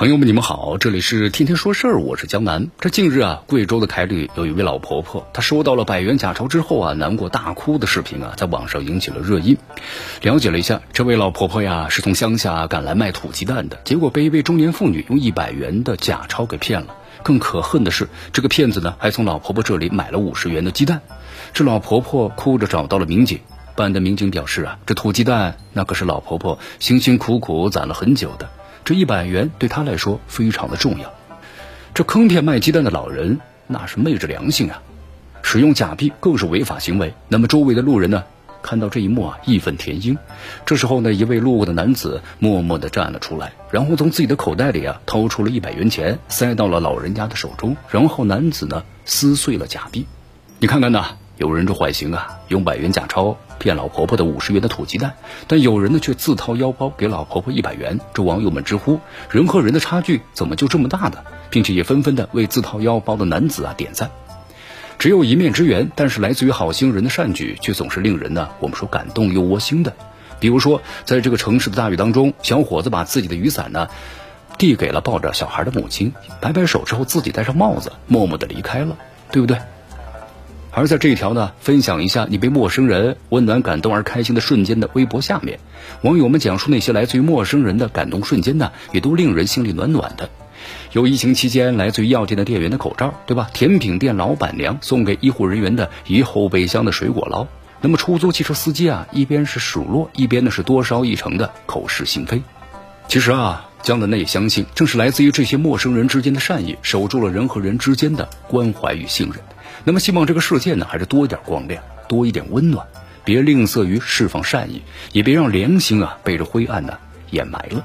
朋友们，你们好，这里是天天说事儿，我是江南。这近日啊，贵州的凯里有一位老婆婆，她收到了百元假钞之后啊，难过大哭的视频啊，在网上引起了热议。了解了一下，这位老婆婆呀，是从乡下赶来卖土鸡蛋的，结果被一位中年妇女用一百元的假钞给骗了。更可恨的是，这个骗子呢，还从老婆婆这里买了五十元的鸡蛋。这老婆婆哭着找到了民警，办案的民警表示啊，这土鸡蛋那可是老婆婆辛辛苦苦攒了很久的。这一百元对他来说非常的重要，这坑骗卖鸡蛋的老人那是昧着良心啊！使用假币更是违法行为。那么周围的路人呢，看到这一幕啊，义愤填膺。这时候呢，一位路过的男子默默地站了出来，然后从自己的口袋里啊掏出了一百元钱，塞到了老人家的手中。然后男子呢撕碎了假币，你看看呐。有人这坏心啊，用百元假钞骗老婆婆的五十元的土鸡蛋，但有人呢却自掏腰包给老婆婆一百元。这网友们直呼人和人的差距怎么就这么大呢？并且也纷纷的为自掏腰包的男子啊点赞。只有一面之缘，但是来自于好心人的善举却总是令人呢我们说感动又窝心的。比如说，在这个城市的大雨当中，小伙子把自己的雨伞呢递给了抱着小孩的母亲，摆摆手之后自己戴上帽子，默默的离开了，对不对？而在这一条呢，分享一下你被陌生人温暖感动而开心的瞬间的微博下面，网友们讲述那些来自于陌生人的感动瞬间呢，也都令人心里暖暖的。有疫情期间来自于药店的店员的口罩，对吧？甜品店老板娘送给医护人员的一后备箱的水果捞。那么出租汽车司机啊，一边是数落，一边呢是多烧一程的口是心非。其实啊，江南呢也相信，正是来自于这些陌生人之间的善意，守住了人和人之间的关怀与信任。那么，希望这个世界呢，还是多一点光亮，多一点温暖，别吝啬于释放善意，也别让良心啊被这灰暗呢掩埋了。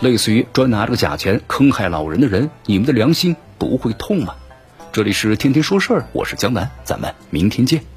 类似于专拿这个假钱坑害老人的人，你们的良心不会痛吗？这里是天天说事儿，我是江南，咱们明天见。